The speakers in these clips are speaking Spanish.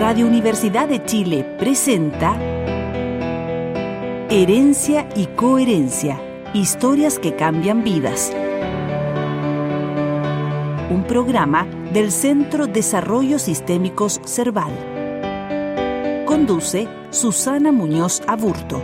Radio Universidad de Chile presenta Herencia y Coherencia, historias que cambian vidas. Un programa del Centro Desarrollo Sistémicos Cerval. Conduce Susana Muñoz Aburto.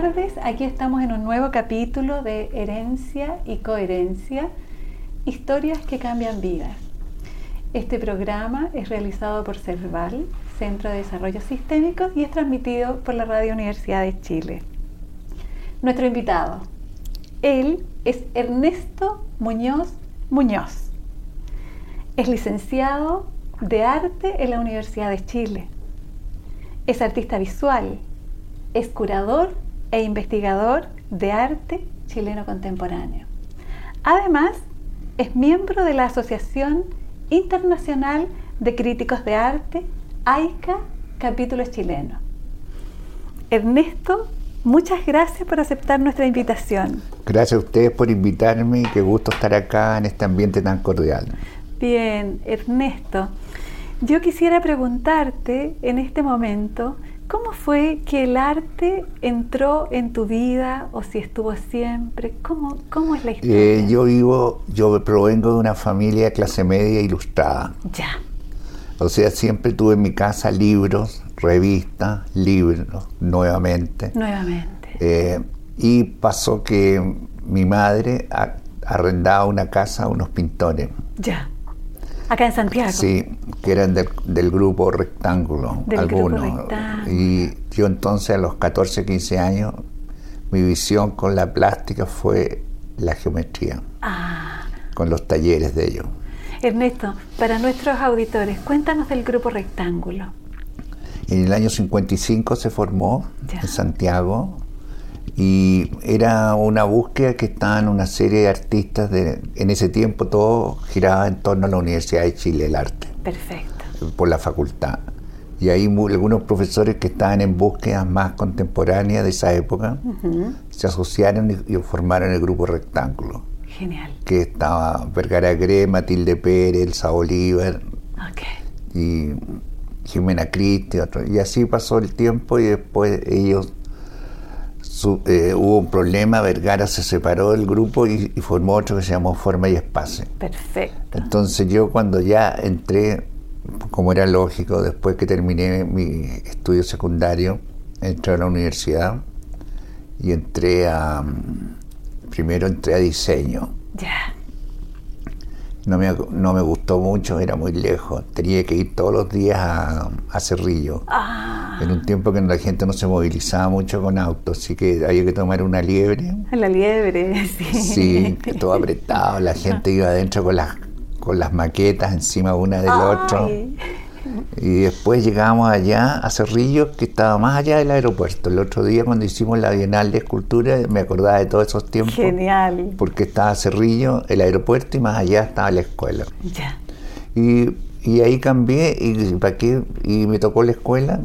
Tardes. Aquí estamos en un nuevo capítulo de Herencia y Coherencia, historias que cambian vidas. Este programa es realizado por CERVAL, Centro de Desarrollo Sistémico, y es transmitido por la Radio Universidad de Chile. Nuestro invitado, él es Ernesto Muñoz Muñoz. Es licenciado de arte en la Universidad de Chile. Es artista visual, es curador e investigador de arte chileno contemporáneo. Además, es miembro de la Asociación Internacional de Críticos de Arte, AICA, capítulo chileno. Ernesto, muchas gracias por aceptar nuestra invitación. Gracias a ustedes por invitarme y qué gusto estar acá en este ambiente tan cordial. Bien, Ernesto, yo quisiera preguntarte en este momento, ¿Cómo fue que el arte entró en tu vida o si estuvo siempre? ¿Cómo, cómo es la historia? Eh, yo vivo, yo provengo de una familia de clase media ilustrada. Ya. O sea, siempre tuve en mi casa libros, revistas, libros, nuevamente. Nuevamente. Eh, y pasó que mi madre arrendaba una casa a unos pintores. Ya. Acá en Santiago. Sí, que eran del, grupo Rectángulo, del algunos. Grupo rectángulo. Y yo entonces a los 14, 15 años, mi visión con la plástica fue la geometría, ah. con los talleres de ellos. Ernesto, para nuestros auditores, cuéntanos del grupo Rectángulo. En el año 55 se formó ya. en Santiago y era una búsqueda que estaban una serie de artistas de en ese tiempo todo giraba en torno a la Universidad de Chile el arte. Perfecto. Por la facultad. Y ahí algunos profesores que estaban en búsquedas más contemporáneas de esa época uh -huh. se asociaron y, y, formaron el grupo Rectángulo. Genial. Que estaba Vergara Gre, Matilde Pérez, Elsa Bolívar okay. y Jimena Cristi y así pasó el tiempo y después ellos su, eh, hubo un problema, Vergara se separó del grupo y, y, formó otro que se llamó Forma y Espacio. Perfecto. Entonces yo cuando ya entré, como era lógico, después que terminé mi estudio secundario, entré a la universidad y entré a, primero entré a diseño. Ya. No me, no me gustó mucho, era muy lejos. Tenía que ir todos los días a, a Cerrillo. Ah. En un tiempo que la gente no se movilizaba mucho con autos, así que había que tomar una liebre. La liebre, sí. Sí, todo apretado. La gente iba adentro con las, con las maquetas encima una del Ay. otro. Y después llegamos allá a Cerrillo, que estaba más allá del aeropuerto. El otro día cuando hicimos la Bienal de Escultura me acordaba de todos esos tiempos. Genial. Porque estaba Cerrillo, el aeropuerto y más allá estaba la escuela. Ya. Y, y ahí cambié y, ¿para qué? y me tocó la escuela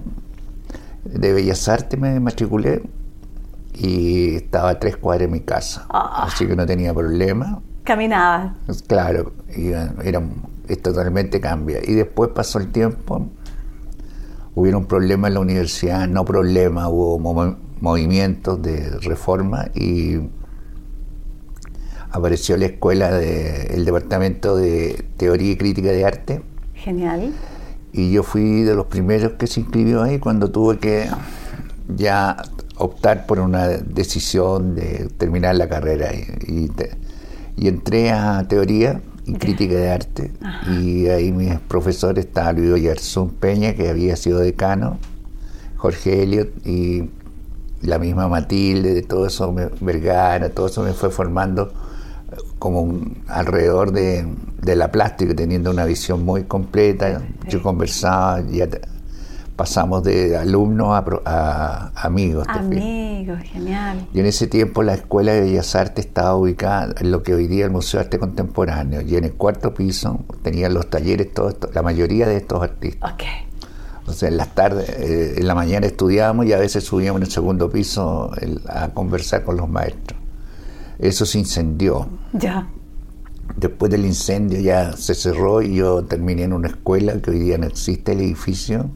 de Bellas Artes, me matriculé y estaba a tres cuadras de mi casa. Ah. Así que no tenía problema. Caminaba. Claro, era, era totalmente cambia. Y después pasó el tiempo, hubieron problemas en la universidad, no problemas, hubo mov movimientos de reforma y apareció la escuela del de, departamento de teoría y crítica de arte. Genial. Y yo fui de los primeros que se inscribió ahí cuando tuve que ya optar por una decisión de terminar la carrera y, y, te, y entré a teoría y crítica de arte. Ajá. Y ahí mis profesores estaba Luis Peña, que había sido decano, Jorge Elliot y la misma Matilde, de todo eso, me, Vergara, todo eso me fue formando como un, alrededor de, de, la plástica, teniendo una visión muy completa. Yo conversaba, ya pasamos de alumnos a, a, a amigos. Amigos, genial. Y en ese tiempo la Escuela de Bellas Artes estaba ubicada en lo que hoy día es el Museo de Arte Contemporáneo. Y en el cuarto piso tenían los talleres, todos la mayoría de estos artistas. Okay. O sea, en las tardes, eh, en la mañana estudiábamos y a veces subíamos en el segundo piso el- a conversar con los maestros. Eso se incendió. Ya. Después del incendio ya se cerró y yo terminé en una escuela que hoy día no existe el edificio,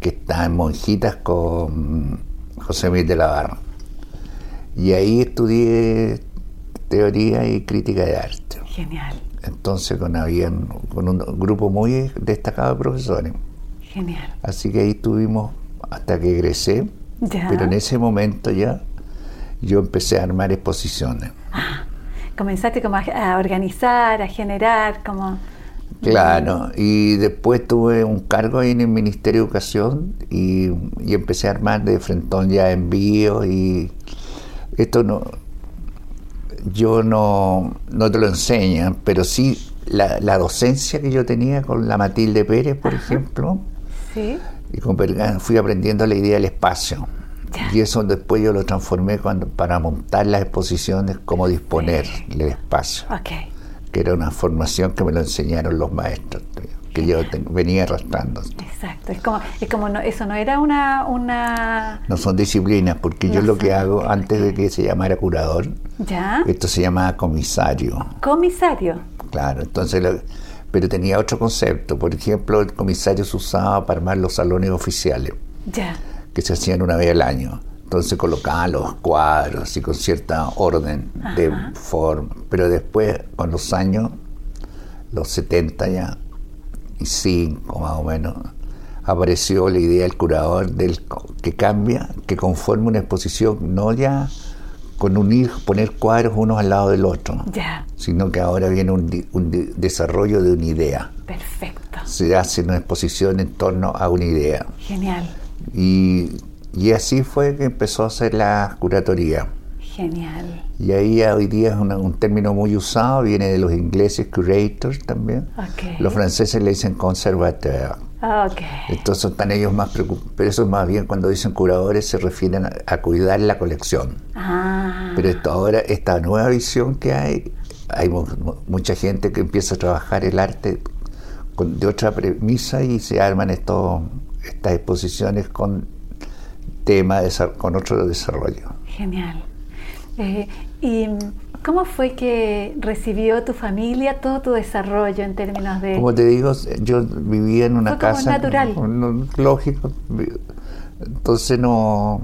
que está en Monjitas con José Miguel de la Barra. Y ahí estudié teoría y crítica de arte. Genial. Entonces con, habían, con un grupo muy destacado de profesores. Genial. Así que ahí estuvimos hasta que egresé, Ya. pero en ese momento ya yo empecé a armar exposiciones. Comenzaste como a, a organizar, a generar, como... Claro, y después tuve un cargo ahí en el Ministerio de Educación y, y empecé a armar de frentón ya envíos y esto no, yo no, no te lo enseñan, pero sí la, la docencia que yo tenía con la Matilde Pérez, por ejemplo, Sí. y con Bergan fui aprendiendo la idea del espacio. Ya. Y eso después yo lo transformé cuando, para montar las exposiciones, cómo disponer el espacio Ok. Que era una formación que me lo enseñaron los maestros, que yo venía arrastrando. Exacto. Es como, es como no, eso no era una, una... No son disciplinas, porque yo lo que hago, antes de que se llamara curador, ¿Ya? esto se llamaba comisario, Comisario. claro, entonces, lo- pero tenía otro concepto, por ejemplo, el comisario se usaba para armar los salones oficiales, Ya. que se hacían una vez al año. Entonces colocaban los cuadros y con cierta orden de forma. Pero después, con los años, los 70 ya, y 5 más o menos, apareció la idea del curador del que cambia, que conforma una exposición, no ya con unir, poner cuadros unos al lado del otro, Ya. sino que ahora viene un, un desarrollo de una idea. Perfecto. Se hace una exposición en torno a una idea. Genial. Y, y así fue que empezó a hacer la curatoría. Genial. Y ahí hoy día es una- un término muy usado, viene de los ingleses curators también. Ok. Los franceses le dicen conservateur. Ok. Entonces están ellos más preocupados. Pero eso es más bien cuando dicen curadores se refieren a, a cuidar la colección. Ah. Pero esto ahora, esta nueva visión que hay, hay mu- mu- mucha gente que empieza a trabajar el arte con- de otra premisa y se arman estos, estas exposiciones con tema, con otro desarrollo. Genial. Eh, ¿Y cómo fue que recibió tu familia todo tu desarrollo en términos de... Como te digo, yo vivía en una Fue como casa. natural. no- lógico. Entonces no.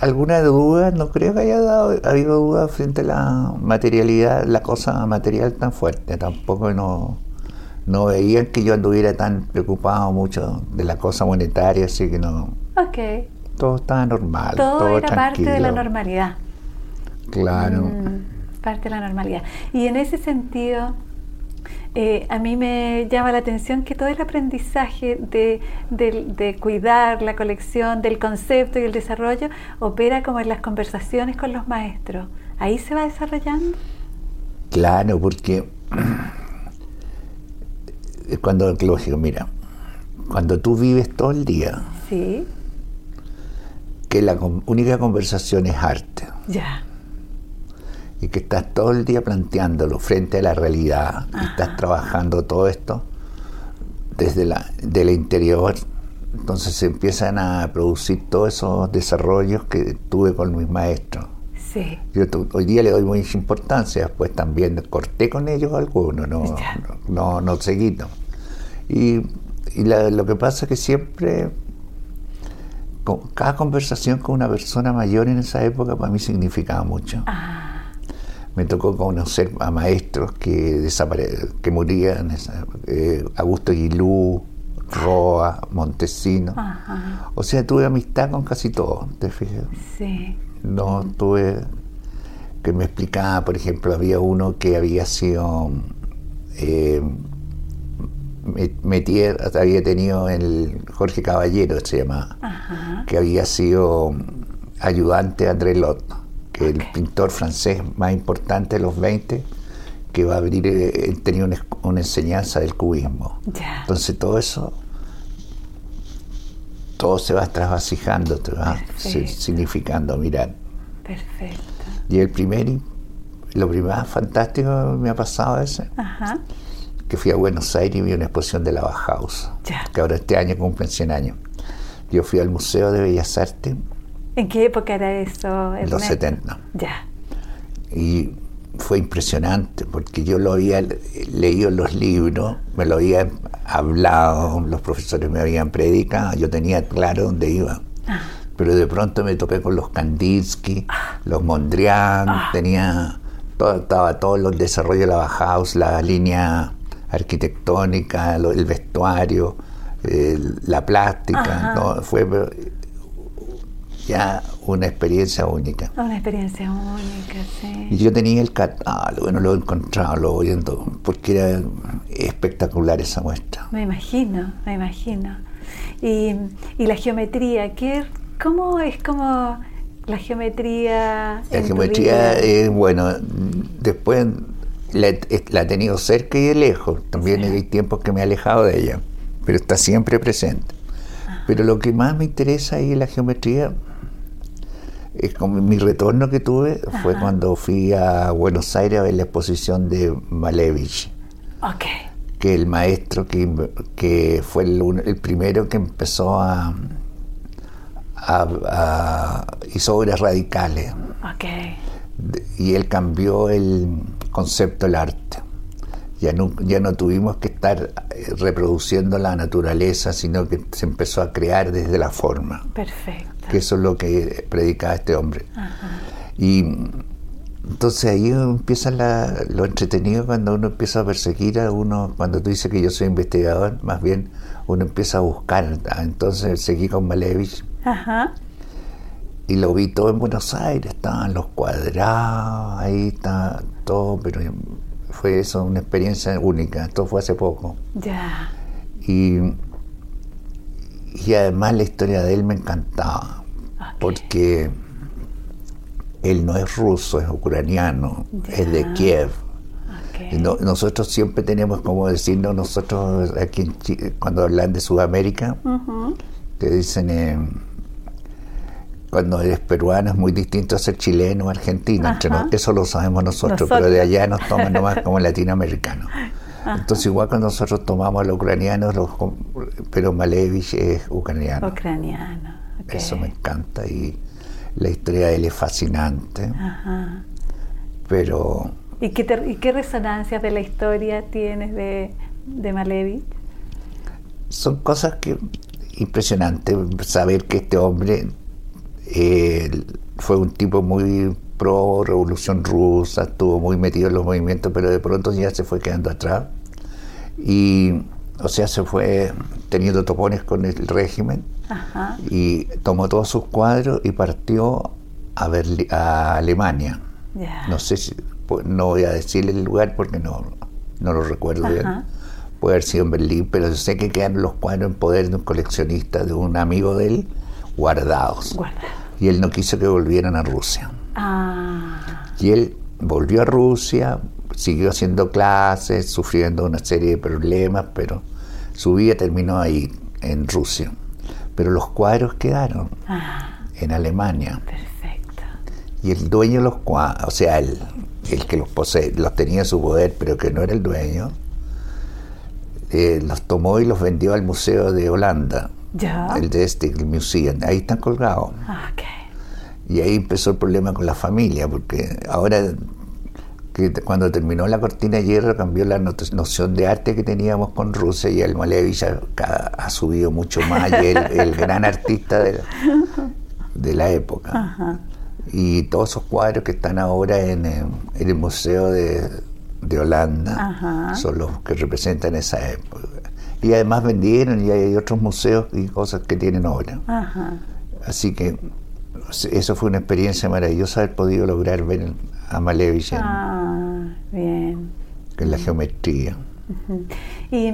¿Alguna duda? No creo que haya dado, habido duda frente a la materialidad, la cosa material tan fuerte. Tampoco no, no veían que yo anduviera tan preocupado mucho de la cosa monetaria, así que no. Ok. Todo estaba normal. Todo, Todo, era parte de la normalidad. Claro. Mm, parte de la normalidad. Y en ese sentido, eh, a mí me llama la atención que todo el aprendizaje de, del- de cuidar la colección, del concepto y el desarrollo, opera como en las conversaciones con los maestros. Ahí se va desarrollando. Claro, porque es cuando, lógico, mira, cuando tú vives todo el día, Sí, que la única conversación es arte, ya. y que estás todo el día planteándolo frente a la realidad, y estás trabajando todo esto desde la, del interior, entonces se empiezan a producir todos esos desarrollos que tuve con mis maestros. Sí, Yo hoy día le doy mucha importancia, después también corté con ellos algunos, no, no, no, no seguí. no. Y, y la- lo que pasa es que siempre, cada conversación con una persona mayor en esa época para mí significaba mucho. Ah, Me tocó conocer a maestros que, que morían, eh, Augusto Guilú, Roa, Montesino. ajá, O sea, tuve amistad con casi todos, ¿te fijas? sí, No tuve que me explicaba, por ejemplo, había uno que había sido eh, había tenido el Jorge Caballero, se llamaba, ajá, que había sido ayudante de André Lot, que es el pintor francés más importante de los 20, que va a abrir, eh, él tenía una, una enseñanza del cubismo. Entonces todo eso, todo se va trasvasijando, te va significando, mirar. Perfecto. Y el primer, lo primero fantástico que me ha pasado ese, Ajá, que fui a Buenos Aires y vi una exposición de la Bauhaus, que ahora este año cumplen 100 años. Yo fui al Museo de Bellas Artes ¿En qué época era eso? en los Ernesto? 70 Ya. y fue impresionante porque yo lo había leído en los libros, me lo habían hablado, los profesores me habían predicado, yo tenía claro dónde iba. Pero de pronto me topé con los Kandinsky, los Mondrian, tenía todo, estaba todo el desarrollo de la Bauhaus, la línea arquitectónica, lo- el vestuario, el- la plástica. ¿no? fue ya una experiencia única. Una experiencia única, sí. Y yo tenía el catálogo, no lo he encontrado, lo voy viendo, porque era espectacular esa muestra. Me imagino, me imagino. Y, y la geometría, ¿qué, ¿cómo es como la geometría? La geometría es, bueno, después la, la he tenido cerca y de lejos, también hay tiempos que me he alejado de ella, pero está siempre presente. Pero lo que más me interesa ahí en la geometría es como mi retorno que tuve fue cuando fui a Buenos Aires a ver la exposición de Malevich. Que el maestro que, que fue el, el primero que empezó a, a- a- hizo obras radicales. Y él cambió el concepto del arte. Ya no, ya no tuvimos que estar eh, reproduciendo la naturaleza, sino que se empezó a crear desde la forma, Perfecto. que eso es lo que predicaba este hombre. Y entonces ahí empieza la- lo entretenido cuando uno empieza a perseguir a uno, cuando tú dices que yo soy investigador, más bien uno empieza a buscar. Ah, Entonces seguí con Malevich Ajá. Y lo vi todo en Buenos Aires, estaban los cuadrados, ahí está todo, pero fue eso una experiencia única, esto fue hace poco. Ya. Y, y además la historia de él me encantaba, Ok. porque él no es ruso, es ucraniano, es de. Kiev. No- nosotros siempre tenemos como decirnos, nosotros aquí en Chi- cuando hablan de Sudamérica, Ujú. te dicen, eh, cuando eres peruano es muy distinto a ser chileno o argentino. entre nos- eso lo sabemos nosotros, Nosotros. pero de allá nos toman nomás como latinoamericanos. Entonces, igual cuando nosotros tomamos a los ucranianos, los, pero Malevich es ucraniano. Ucraniano. ok. Eso me encanta y la historia de él es fascinante, Ajá. pero ¿Y qué, te- y qué resonancias de la historia tienes de, de Malevich? son cosas que impresionantes saber que este hombre eh, fue un tipo muy pro revolución rusa, estuvo muy metido en los movimientos, pero de pronto ya se fue quedando atrás y o sea se fue teniendo topones con el régimen Ajá. y tomó todos sus cuadros y partió a, Berli- a Alemania. No sé si, pues, no voy a decirle el lugar porque no, no lo recuerdo bien. Puede haber sido en Berlín, pero sé que quedaron los cuadros en poder de un coleccionista, de un amigo de él, guardados. Guarda. Y él no quiso que volvieran a Rusia. Ah. Y él volvió a Rusia, siguió haciendo clases, sufriendo una serie de problemas, pero su vida terminó ahí, en Rusia. Pero los cuadros quedaron Ah. en Alemania. Perfecto. Y el dueño de los cuadros, o sea, el, el que los posee, los tenía en su poder, pero que no era el dueño, eh, los tomó y los vendió al Museo de Holanda, Ya. el de este, el Museum. Ahí están colgados. Ah. Y ahí empezó el problema con la familia, porque ahora que cuando terminó la cortina de hierro cambió la noción de arte que teníamos con Rusia y el Malevich ha, ha subido mucho más y el, el gran artista de la, de la época. Ajá. Y todos esos cuadros que están ahora en, eh, en el Museo de, de Holanda Ajá. son los que representan esa época. Y además vendieron y hay otros museos y cosas que tienen ahora. Ajá. Así que eso fue una experiencia maravillosa haber podido lograr ver a Malevich en, Ah, bien. en la geometría. ¿Y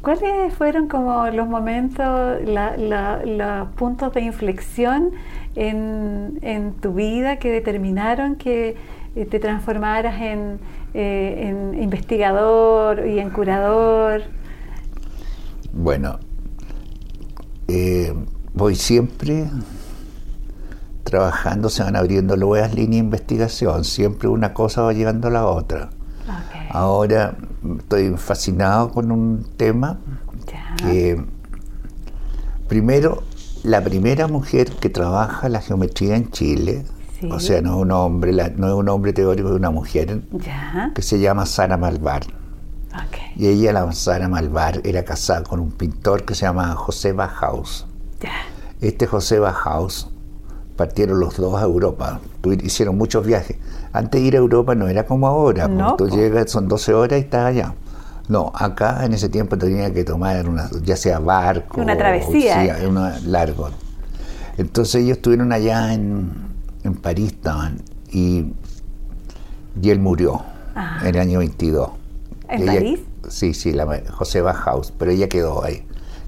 cuáles fueron como los momentos, la- la- los puntos de inflexión en, en tu vida que determinaron que eh, te transformaras en, eh, en investigador y en curador? Bueno, eh, voy siempre trabajando, se van abriendo nuevas líneas de investigación, siempre una cosa va llegando a la otra. Ahora estoy fascinado con un tema que, primero, la primera mujer que trabaja la geometría en Chile, o sea, no es un hombre, no es un hombre teórico, es una mujer, que se llama Sara Malvar. Y ella, la Sara Malvar, era casada con un pintor que se llama José Bahaus. Este José Bahaus partieron los dos a Europa, hicieron muchos viajes. Antes de ir a Europa no era como ahora, no, tú llegas, son 12 horas y estás allá. No, acá en ese tiempo tenía que tomar una, ya sea barco, una travesía, o, una largo. Entonces ellos estuvieron allá en, en París, estaban, y, y él murió ah. en el año 22. ¿En París? Sí, sí, la, José Bajaus, pero ella quedó ahí.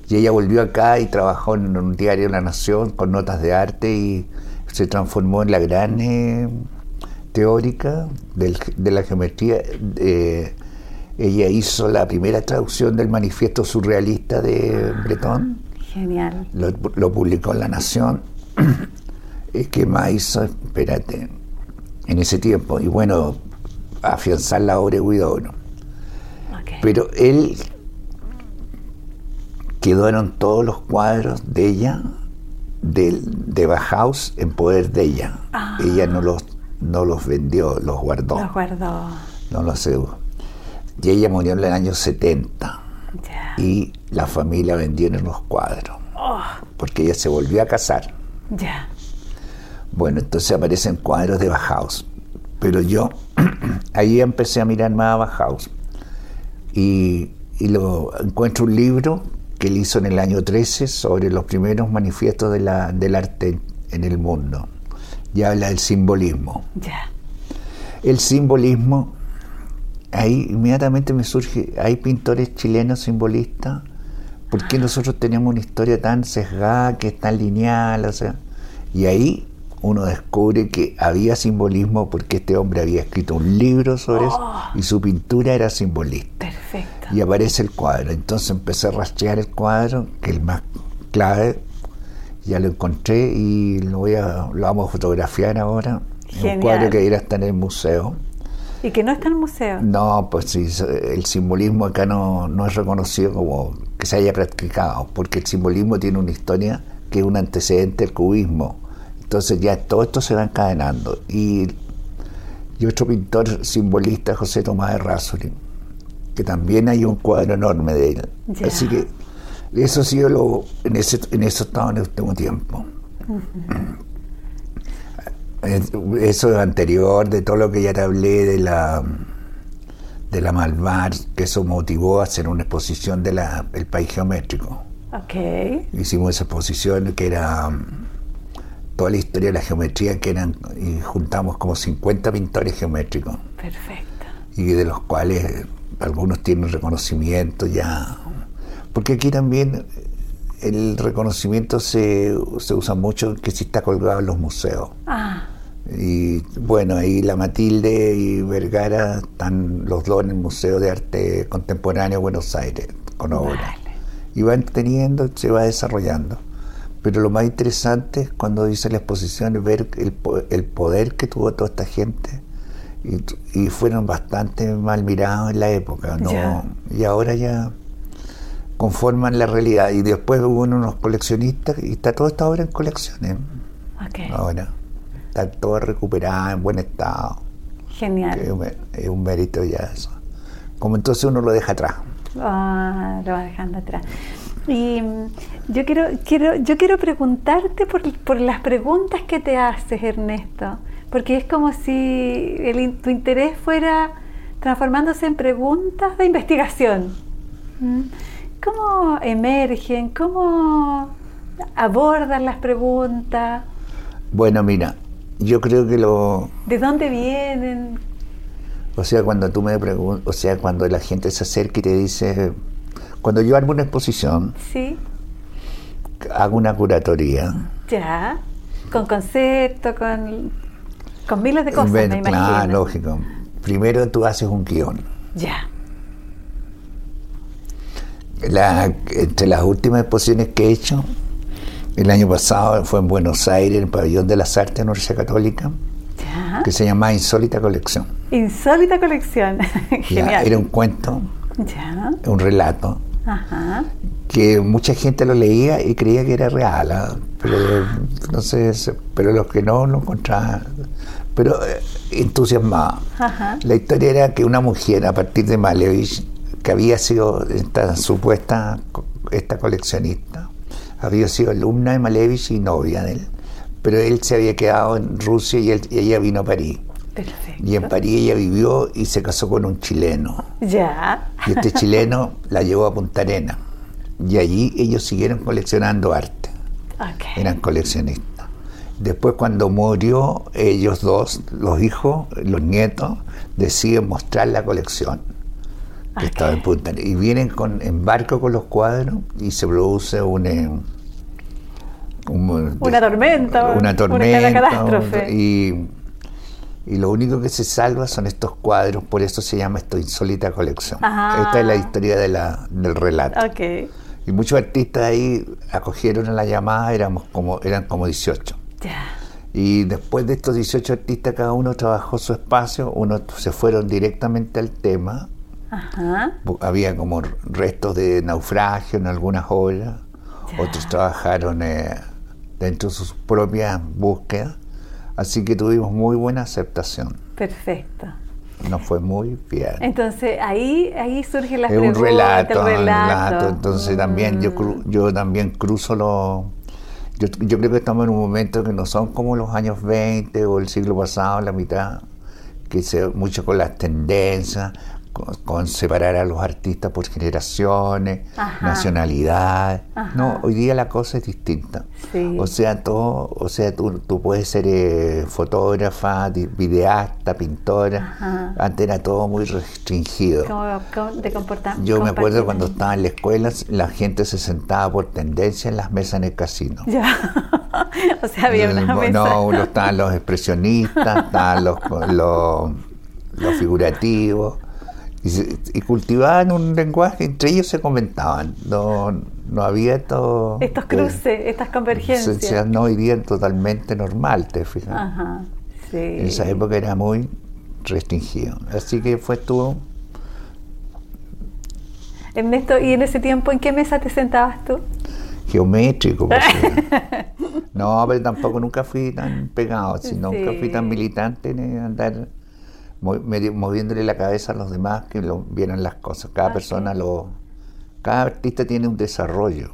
Y ella volvió acá y trabajó en un diario La Nación con notas de arte y se transformó en la gran eh, teórica de la geometría. Eh, ella hizo la primera traducción del manifiesto surrealista de Breton. Genial. Lo, publicó en La Nación. ¿Qué más hizo? Espérate. En ese tiempo. Y bueno, afianzar la obra de Guido. Pero él quedaron todos los cuadros de ella, de, de Bauhaus, en poder de ella. Ah. Ella no los, no los vendió, los guardó. Los guardó. No los sé. Y ella murió en el año 70. Y la familia vendió los cuadros. Oh. Porque ella se volvió a casar. Ya. Bueno, entonces aparecen cuadros de Bauhaus. Pero yo ahí empecé a mirar más a Bauhaus. Y, y lo encuentro un libro que él hizo en el año 13 sobre los primeros manifiestos de la, del arte en el mundo. Y habla del simbolismo. Ya. El simbolismo, ahí inmediatamente me surge, hay pintores chilenos simbolistas, ¿por qué nosotros tenemos una historia tan sesgada, que es tan lineal? O sea, y ahí uno descubre que había simbolismo porque este hombre había escrito un libro sobre eso oh. y su pintura era simbolista. Perfecto. Y aparece el cuadro. Entonces empecé a rastrear el cuadro, que es el más clave. Ya lo encontré y lo, voy a, lo vamos a fotografiar ahora. Un cuadro que irá estar en el museo. ¿Y que no está en el museo? No, pues sí, el simbolismo acá no, no es reconocido como que se haya practicado, porque el simbolismo tiene una historia que es un antecedente del cubismo entonces ya todo esto se va encadenando. Y, y otro pintor simbolista, José Tomás de Rasuri, que también hay un cuadro enorme de él. Así que eso ha sido lo, en, ese, en eso estado en el último tiempo. Eso es anterior de todo lo que ya te hablé de la de la Malvar, que eso motivó a hacer una exposición del el país geométrico. Okay. Hicimos esa exposición que era toda la historia de la geometría, que eran, y juntamos como 50 pintores geométricos. Perfecto. Y de los cuales algunos tienen reconocimiento ya. Porque aquí también el reconocimiento se, se usa mucho que sí está colgado en los museos. Ah. Y bueno, ahí la Matilde y Vergara están los dos en el Museo de Arte Contemporáneo de Buenos Aires con obra. Y van teniendo, se va desarrollando. Pero lo más interesante es cuando dice la exposición ver el, el poder que tuvo toda esta gente y, fueron bastante mal mirados en la época, ¿no? Y ahora ya conforman la realidad. Y después hubo unos coleccionistas y está toda esta obra en colecciones. Ahora está toda recuperada, en buen estado. Genial. Es un, mérito ya eso. Como entonces uno lo deja atrás. Ah, lo va dejando atrás. Y mm, yo quiero, quiero, yo quiero preguntarte por, por, las preguntas que te haces, Ernesto, porque es como si tu interés fuera transformándose en preguntas de investigación. ¿Mm? ¿Cómo emergen? ¿Cómo abordan las preguntas? Bueno, mira, yo creo que lo... ¿De dónde vienen? O sea, cuando tú me preguntas, o sea, cuando la gente se acerca y te dice, cuando yo armo una exposición, sí. hago una curatoría. Ya, con concepto, con, con miles de cosas, me Claro, lógico. Primero tú haces un guion. Ya. entre las últimas exposiciones que he hecho, el año pasado fue en Buenos Aires, en el Pabellón de las Artes, Universidad Católica. Ya que se llamaba Insólita Colección. Insólita Colección. Genial. era un cuento, ya. un relato, Ajá. que mucha gente lo leía y creía que era real, ¿ah? pero no sé, pero los que no lo encontraban, pero eh, entusiasmaba. Ajá. La historia era que una mujer a partir de Malevich, que había sido esta supuesta esta coleccionista, había sido alumna de Malevich y novia de él, pero él se había quedado en Rusia y, él- y ella vino a París. Perfecto. Y en París ella vivió y se casó con un chileno. Ya. Y este chileno la llevó a Punta Arena. Y allí ellos siguieron coleccionando arte. Ok. Eran coleccionistas. Después cuando murió, ellos dos, los hijos, los nietos, deciden mostrar la colección que estaba en Punta Arena. Y vienen con, en barco con los cuadros y se produce un... eh, un- Una tormenta, Una una tormenta. catástrofe. Y, y lo único que se salva son estos cuadros, por eso se llama esto insólita colección. Esta es la historia de la, del relato. Y muchos artistas ahí acogieron a la llamada, éramos como, eran como 18. Ya. Y después de estos 18 artistas, cada uno trabajó su espacio, unos se fueron directamente al tema, Ajá. Había como restos de naufragio en algunas obras, otros trabajaron eh, dentro de sus propias búsquedas, así que tuvimos muy buena aceptación, Perfecto. nos fue muy bien. Entonces ahí, ahí surge la es un relato, el un relato. Entonces también yo, cru- yo también cruzo los... Yo, yo creo que estamos en un momento que no son como los años 20 o el siglo pasado, la mitad, que se mucho con las tendencias, con, con separar a los artistas por generaciones, Ajá. nacionalidades. Ajá. No, hoy día la cosa es distinta. Sí. O sea, todo, o sea, tú, tú puedes ser eh, fotógrafa, videasta, pintora. Ajá. Antes era todo muy restringido. Como de comportamiento. Yo me acuerdo cuando estaba en la escuela, la gente se sentaba por tendencia en las mesas en el casino. Ya. o sea, había una no, mesa. no, estaban los expresionistas, estaban los, los, los figurativos, y, se- y cultivaban un lenguaje, entre ellos se comentaban, no, no había esto... Estos cruces, estas convergencias. Se, se no día totalmente normal, te fijas. Ajá. Sí. En esa época era muy restringido. Así que fue tú... Ernesto, ¿y en ese tiempo en qué mesa te sentabas tú? geométrico. no, pero tampoco nunca fui tan pegado, si nunca fui tan militante en andar moviéndole la cabeza a los demás que lo vieran las cosas. Cada persona lo... Cada artista tiene un desarrollo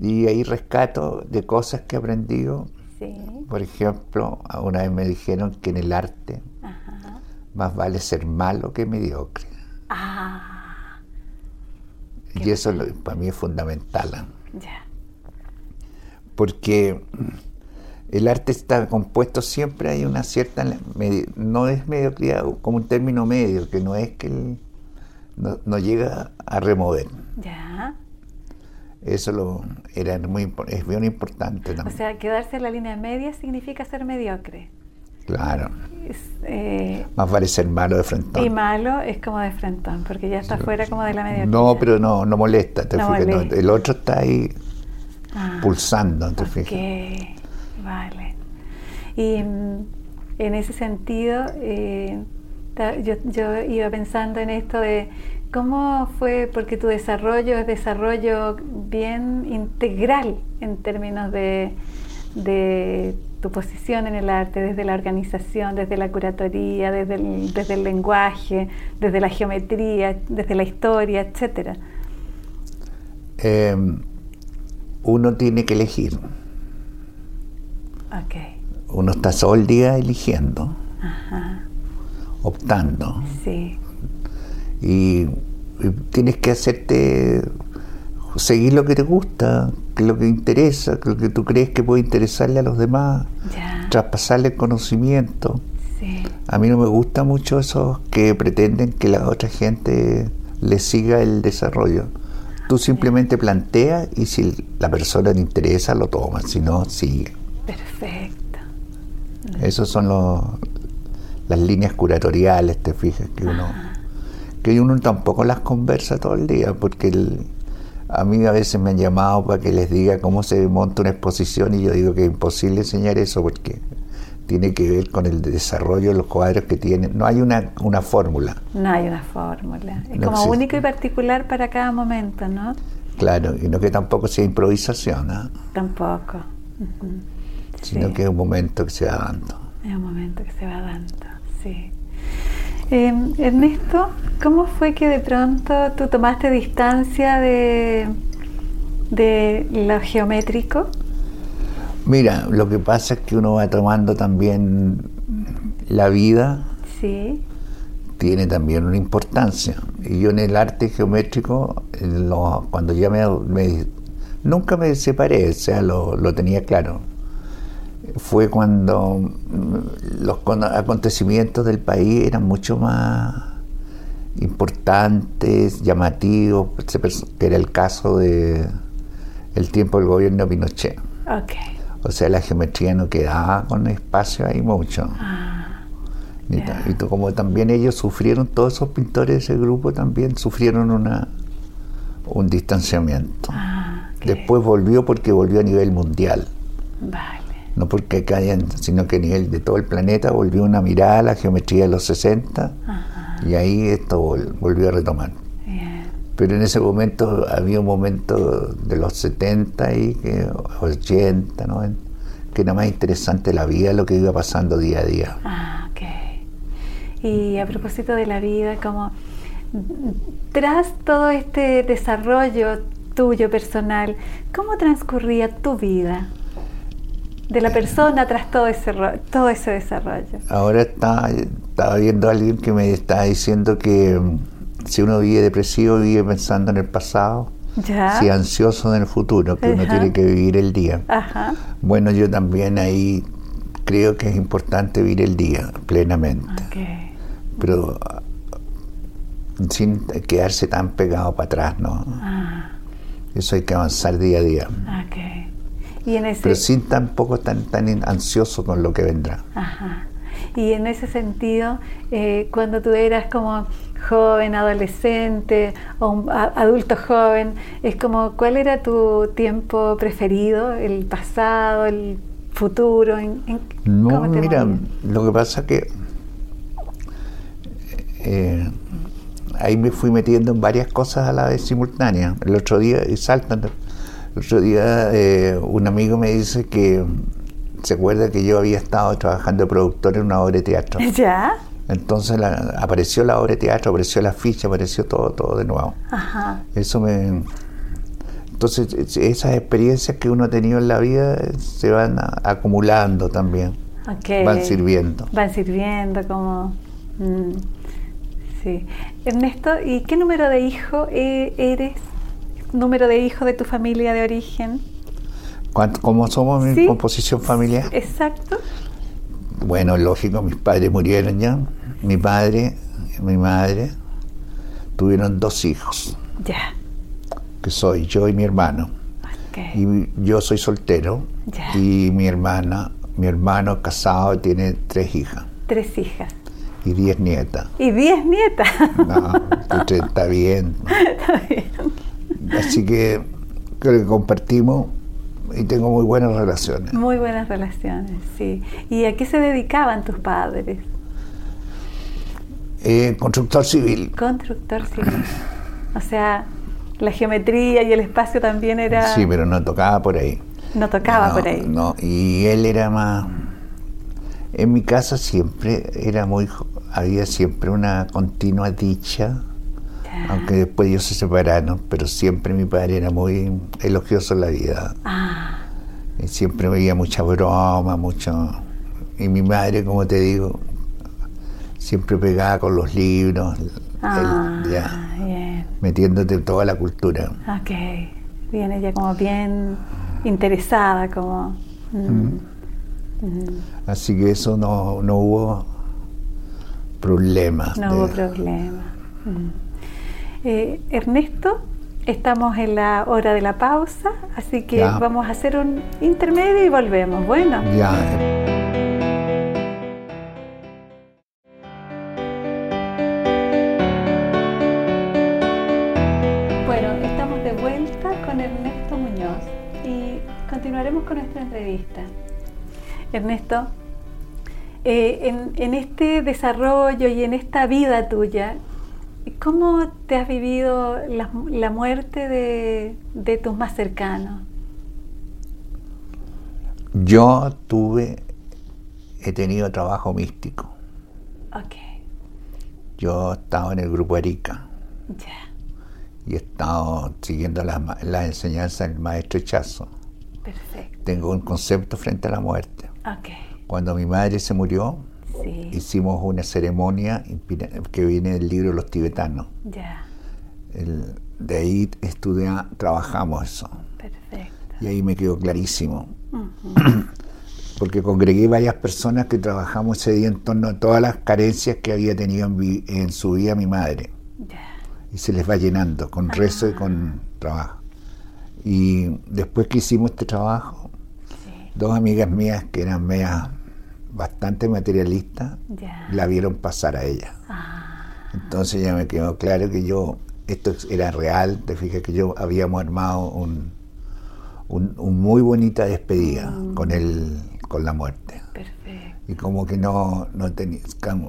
y ahí rescato de cosas que he aprendido. Sí. Por ejemplo, una vez me dijeron que en el arte Ajá. más vale ser malo que mediocre. Ah, Y eso lo- para mí es fundamental. ¿ah? ya. porque el arte está compuesto siempre hay una cierta no es mediocridad como un término medio que no es que el- no, no llega a remover. Ya. eso lo era muy es bien importante O también. sea, quedarse en la línea media significa ser mediocre. claro. Es, eh, más vale ser malo de frente y malo es como de frentón, porque ya está fuera como de la mediocridad. no pero no no molesta te No fijas, no, el otro está ahí Ah, pulsando te fijas vale. Y mm, en ese sentido, eh, yo, iba pensando en esto de cómo fue, porque tu desarrollo es desarrollo bien integral en términos de, de tu posición en el arte, desde la organización, desde la curatoría, desde el, desde el lenguaje, desde la geometría, desde la historia, etcétera. Eh, uno tiene que elegir Ok. uno está todo el día eligiendo Ajá. optando Sí. y, y tienes que hacerte seguir lo que te gusta, lo que interesa, lo que tú crees que puede interesarle a los demás, Ya. traspasarle el conocimiento. Sí. A mí no me gusta mucho esos que pretenden que la otra gente le siga el desarrollo. Tú simplemente planteas y si la persona te interesa lo toma, si no, sigue. Perfecto. Esos son los, las líneas curatoriales, te fijas, que uno, que uno tampoco las conversa todo el día, porque el- a mí a veces me han llamado para que les diga cómo se monta una exposición y yo digo que es imposible enseñar eso porque tiene que ver con el desarrollo de los cuadros que tienen. No hay una, una fórmula. No hay una fórmula. Es No como existe. único y particular para cada momento, ¿no? Claro, y no que tampoco sea improvisación, ¿ah? Tampoco. Sino Sí. que es un momento que se va dando. Es un momento que se va dando, sí. Eh, Ernesto, ¿cómo fue que de pronto tú tomaste distancia de, de lo geométrico? Mira, lo que pasa es que uno va tomando también la vida, Sí. tiene también una importancia. Y yo en el arte geométrico, lo- cuando ya me, me- Nunca me separé, o sea, lo, lo tenía claro. Fue cuando mm, los con- acontecimientos del país eran mucho más importantes, llamativos, que era el caso de el tiempo del gobierno de Pinochet. Ok. O sea, la geometría no quedaba con espacio ahí mucho. Ah, Y, como también ellos sufrieron, todos esos pintores de ese grupo también sufrieron una, un distanciamiento. ah. Después volvió porque volvió a nivel mundial, Vale. No porque caían, sino que a nivel de todo el planeta volvió una mirada a la geometría de los 60 Ajá. y ahí esto vol- volvió a retomar. Bien. Pero en ese momento había un momento de los 70 y que 80, ¿no? que era más interesante la vida, lo que iba pasando día a día. Ah, ok. Y a propósito de la vida, como tras todo este desarrollo tuyo personal, ¿cómo transcurría tu vida? De la persona tras todo ese, todo ese desarrollo. Ahora estaba, estaba viendo a alguien que me estaba diciendo que mm, si uno vive depresivo, vive pensando en el pasado, ¿Ya? si ansioso en el futuro, que uno tiene que vivir el día. Ajá. Bueno, yo también ahí creo que es importante vivir el día plenamente, Ok. pero sin quedarse tan pegado para atrás, ¿no? Ah, Eso hay que avanzar día a día, ok. Y en ese... pero sin tampoco tan, tan ansioso con lo que vendrá. Ajá. Y en ese sentido, eh, cuando tú eras como joven, adolescente o un adulto joven, es como, ¿cuál era tu tiempo preferido? ¿El pasado, el futuro? ¿En, en- No, cómo te mira, movías? lo que pasa que eh, ahí me fui metiendo en varias cosas a la vez simultánea. El otro día, y saltan, el otro día eh, un amigo me dice que se acuerda que yo había estado trabajando de productor en una obra de teatro. ¿Ya? Entonces la- apareció la obra de teatro, apareció la ficha, apareció todo, todo de nuevo. Ajá. Eso me... Entonces es- esas experiencias que uno ha tenido en la vida se van acumulando también, Ok. van sirviendo. Van sirviendo como... mm, sí. Ernesto, ¿y qué número de hijo eh, eres? ¿Número de hijo de tu familia de origen? ¿Cuánto- ¿Cómo somos mi Sí. composición familiar? Exacto. Bueno, lógico, mis padres murieron ya. Mi padre y mi madre tuvieron dos hijos, Ya. que soy yo y mi hermano. Ok. Y yo soy soltero Ya. y mi hermana, mi hermano casado tiene tres hijas Tres hijas. y diez nietas. Y diez nietas. No, está bien. Está bien. Así que creo que compartimos y tengo muy buenas relaciones. Muy buenas relaciones, sí. ¿Y a qué se dedicaban tus padres? Eh, constructor civil. Constructor civil. O sea, la geometría y el espacio también era... Sí, pero no tocaba por ahí. No tocaba No, por ahí. No, y él era más. En mi casa siempre era muy. Había siempre una continua dicha, Aunque después ellos se separaron, pero siempre mi padre era muy elogioso en la vida. Ah, Y siempre veía mucha broma, mucho. Y mi madre, como te digo, siempre pegada con los libros, el- ah, ya, bien. metiéndote en toda la cultura. Ok. Viene ya como bien interesada, como... mm, mm, Así que eso no, no hubo problemas. no de- hubo problema. Eh, Ernesto, estamos en la hora de la pausa, así que Ya. vamos a hacer un intermedio y volvemos. Bueno. Ya, Bueno, estamos de vuelta con Ernesto Muñoz y continuaremos con nuestra entrevista. Ernesto, Eh, en, este desarrollo y en esta vida tuya, ¿cómo te has vivido la, muerte de, tus más cercanos? Yo tuve, he tenido trabajo místico. Ok. Yo he estado en el grupo Erika. Ya. Y he estado siguiendo la, la enseñanza del maestro Echazo. Perfecto. Tengo un concepto frente a la muerte. Okay. Cuando mi madre se murió, hicimos una ceremonia que viene del libro Los tibetanos. Ya. de ahí estudia, trabajamos eso. Perfecto. Y ahí me quedó clarísimo. Porque congregué varias personas que trabajamos ese día en torno a todas las carencias que había tenido en, su vida mi madre. Y se les va llenando con rezo y con trabajo. Y después que hicimos este trabajo, dos amigas mías que eran medias bastante materialistas la vieron pasar a ella. Ah. Entonces ya me quedó claro que yo, esto era real, te fijas que yo habíamos armado un, un, muy bonita despedida mm. con el, con la muerte. Perfecto. Y como que no, no,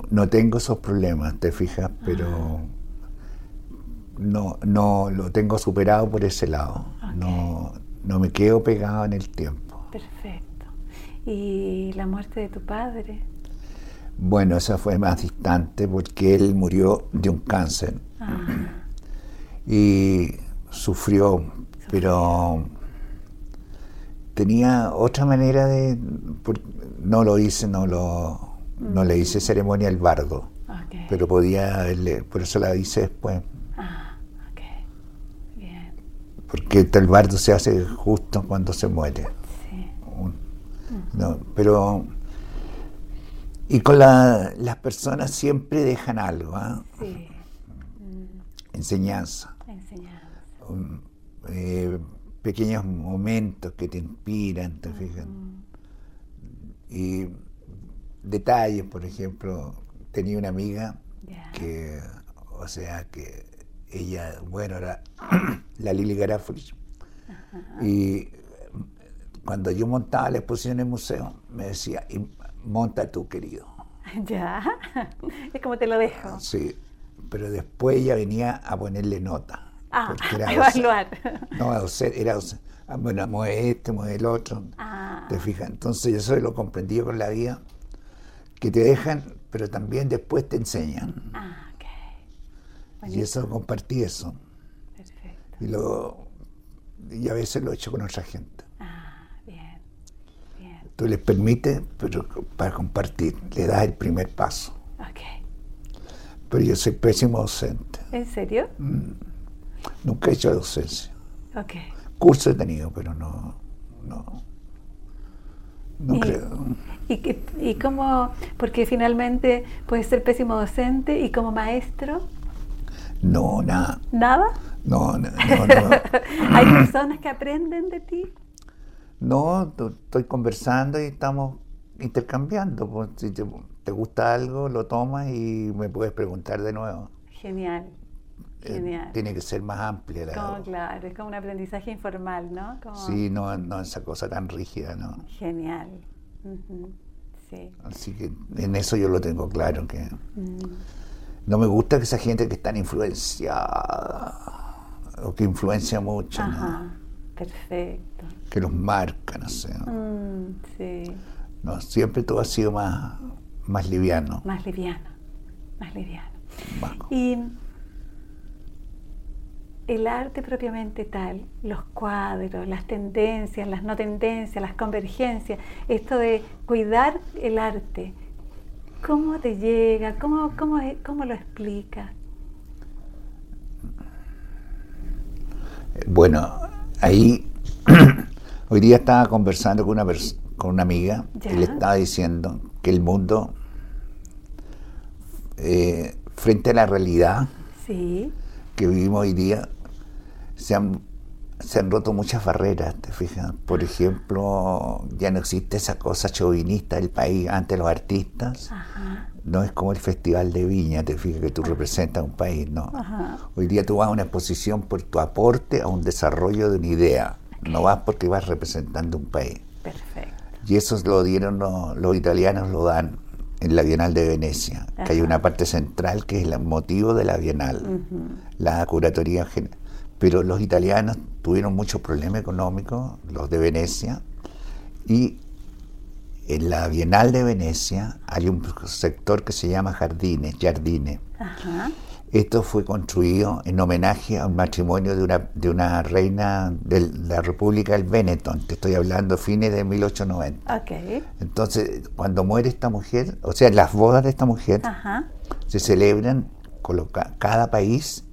no tengo esos problemas, te fijas, pero ah. no, no lo tengo superado por ese lado. No, no me quedo pegado en el tiempo. Perfecto. ¿Y la muerte de tu padre? Bueno, esa fue más distante porque él murió de un cáncer. Ah. Y sufrió, pero tenía otra manera de... No lo hice, no, lo, no le hice ceremonia al bardo, pero podía, por eso la hice después. Ah, ok, bien. Porque el bardo se hace justo cuando se muere. No, pero y con las personas siempre dejan algo, ¿ah? sí. enseñanza, eh, pequeños momentos que te inspiran, te fijas, y detalles, por ejemplo, tenía una amiga que, o sea, que ella, bueno, era la Lili Garafoli, y cuando yo montaba la exposición en el museo, me decía, y monta tú, querido. Ya, es como te lo dejo. Sí, pero después ella venía a ponerle nota. Ah, a evaluar. No, era ah, bueno, mueve este, mueve el otro. Ah. ¿Te fijas? Entonces yo eso lo comprendí con la vida, que te dejan, pero también después te enseñan. Ah, ok. Y eso compartí eso. Perfecto. Y, lo, y a veces lo he hecho con otra gente tú les permites pero para compartir, le das el primer paso. Okay. Pero yo soy pésimo docente. ¿En serio? Mm. Nunca he hecho docencia. Okay. Curso he tenido, pero no, no, no creo. ¿y, ¿Y cómo? Porque finalmente puedes ser pésimo docente y como maestro. No, nada. ¿Nada? No, no, no. ¿Hay personas que aprenden de ti? No, estoy conversando y estamos intercambiando. Pues, si te, gusta algo, lo tomas y me puedes preguntar de nuevo. Genial. Eh, Genial. tiene que ser más amplia la Claro, es como un aprendizaje informal, ¿no? Sí, no, no esa cosa tan rígida, ¿no? Genial. Sí. Así que en eso yo lo tengo claro, que no me gusta que esa gente que está influenciada o que influencia mucho, Ajá. Perfecto. Que los marca, no sé. Mm, sí. No, siempre todo ha sido más, más liviano. Más liviano, más liviano. Y el arte propiamente tal, los cuadros, las tendencias, las no tendencias, las convergencias, esto de cuidar el arte, ¿cómo te llega? ¿Cómo, cómo, cómo lo explicas? Bueno, ahí hoy día estaba conversando con una, con una amiga y le estaba diciendo que el mundo, eh, frente a la realidad que vivimos hoy día, se han, se han roto muchas barreras, ¿te fijas? Por ejemplo, ya no existe esa cosa chauvinista del país ante los artistas. No es como el Festival de Viña, te fijas que tú representas un país, no. Hoy día tú vas a una exposición por tu aporte a un desarrollo de una idea no vas porque vas representando un país. Perfecto. Y eso lo dieron los, italianos, lo dan en la Bienal de Venecia, que hay una parte central que es el motivo de la Bienal, la curatoría general. Pero los italianos tuvieron muchos problemas económicos, los de Venecia, y en la Bienal de Venecia hay un sector que se llama Jardines, Jardines. Esto fue construido en homenaje a un matrimonio de una, de una reina de la República del Benetton, te estoy hablando fines de 1890. Okay. Entonces, cuando muere esta mujer, o sea, las bodas de esta mujer se celebran, cada país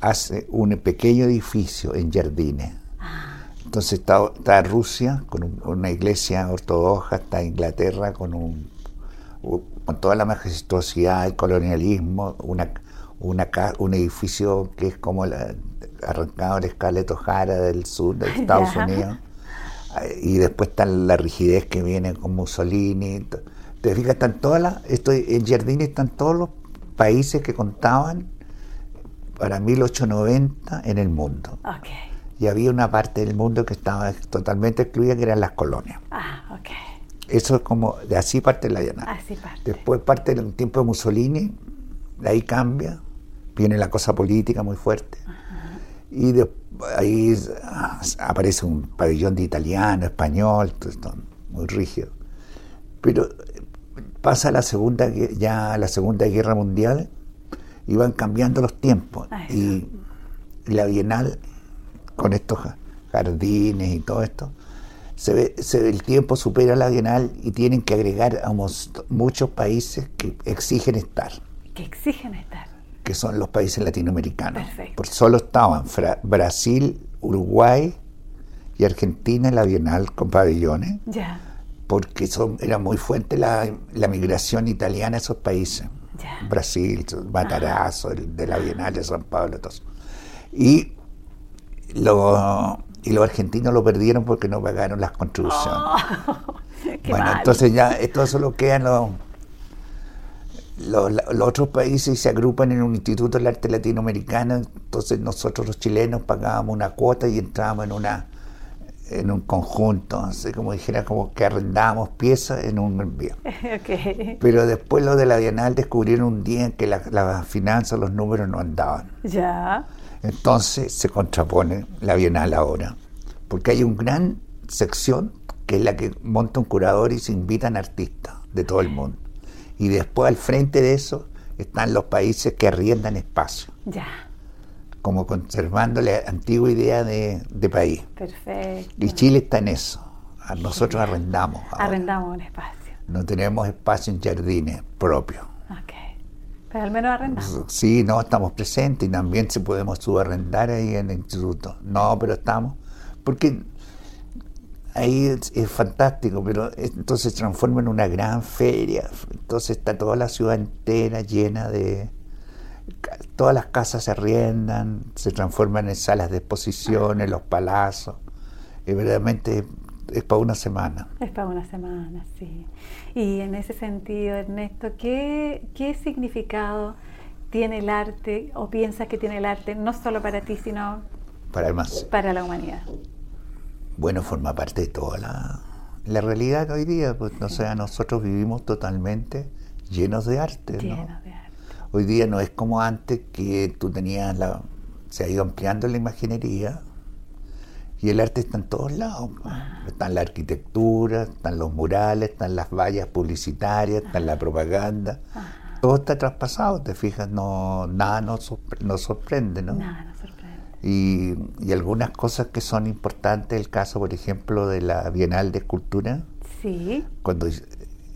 hace un pequeño edificio en jardines. Ah. Entonces está, Rusia con una iglesia ortodoxa, está Inglaterra con un con toda la majestuosidad, el colonialismo, una una, un edificio que es como la, arrancado de Scarlett O'Hara del sur de Estados Unidos. Y después está la rigidez que viene con Mussolini. Te fijas, están todas las, estoy, en Giardini están todos los países que contaban para 1890 en el mundo. Y había una parte del mundo que estaba totalmente excluida, que eran las colonias. Ah, Eso es como, de así parte la llanada. Así parte. Después parte del tiempo de Mussolini, ahí cambia, viene la cosa política muy fuerte. Y de, ahí aparece un pabellón de italiano, español, muy rígido. Pero pasa la segunda, ya la Segunda Guerra Mundial y van cambiando los tiempos. Y, la Bienal, con estos jardines y todo esto, se ve, se el tiempo supera la Bienal y tienen que agregar a muchos países que exigen estar. Que exigen estar que son los países latinoamericanos. Por solo estaban Brasil, Uruguay y Argentina en la Bienal con pabellones. Ya. Porque son, era muy fuerte la, migración italiana a esos países. Brasil, Matarazo, de la Bienal de San Pablo, todos. Y, lo, y los argentinos lo perdieron porque no pagaron las contribuciones. Oh, bueno, entonces ya esto solo quedan los los, otros países se agrupan en un instituto del arte latinoamericano, entonces nosotros los chilenos pagábamos una cuota y entrábamos en una en un conjunto, así como dijera, como que arrendábamos piezas en un envío. Pero después lo de la Bienal descubrieron un día en que las la finanzas, los números no andaban. Ya. Entonces se contrapone la Bienal ahora, porque hay una gran sección que es la que monta un curador y se invitan artistas de todo el mundo y después al frente de eso están los países que arriendan espacio. Ya. Como conservando la antigua idea de, país. Perfecto. Y Chile está en eso. Nosotros arrendamos. Arrendamos un espacio. No tenemos espacio en jardines propios. Ok. Pero al menos arrendamos. Sí, no, estamos presentes y también se podemos subarrendar ahí en el instituto. No, pero estamos. Porque ahí es, fantástico, pero entonces se transforma en una gran feria, entonces está toda la ciudad entera llena de... Todas las casas se arriendan, se transforman en salas de exposiciones, los palazos, y verdaderamente es para una semana. Es para una semana, sí. Y en ese sentido, Ernesto, ¿qué, qué significado tiene el arte o piensas que tiene el arte, no solo para ti, sino para, para la humanidad? Bueno, forma parte de toda la, la realidad hoy día. Pues, o sea, nosotros vivimos totalmente llenos de arte. Llenos de arte. Hoy día no es como antes que tú tenías la... Se ha ido ampliando la imaginería y el arte está en todos lados. Ah. Está en la arquitectura, están los murales, están las vallas publicitarias, está en la propaganda. Todo está traspasado, te fijas, no nada nos, sorprende, ¿no? Nada sorprende y, algunas cosas que son importantes, el caso, por ejemplo, de la Bienal de Escultura. Sí. Cuando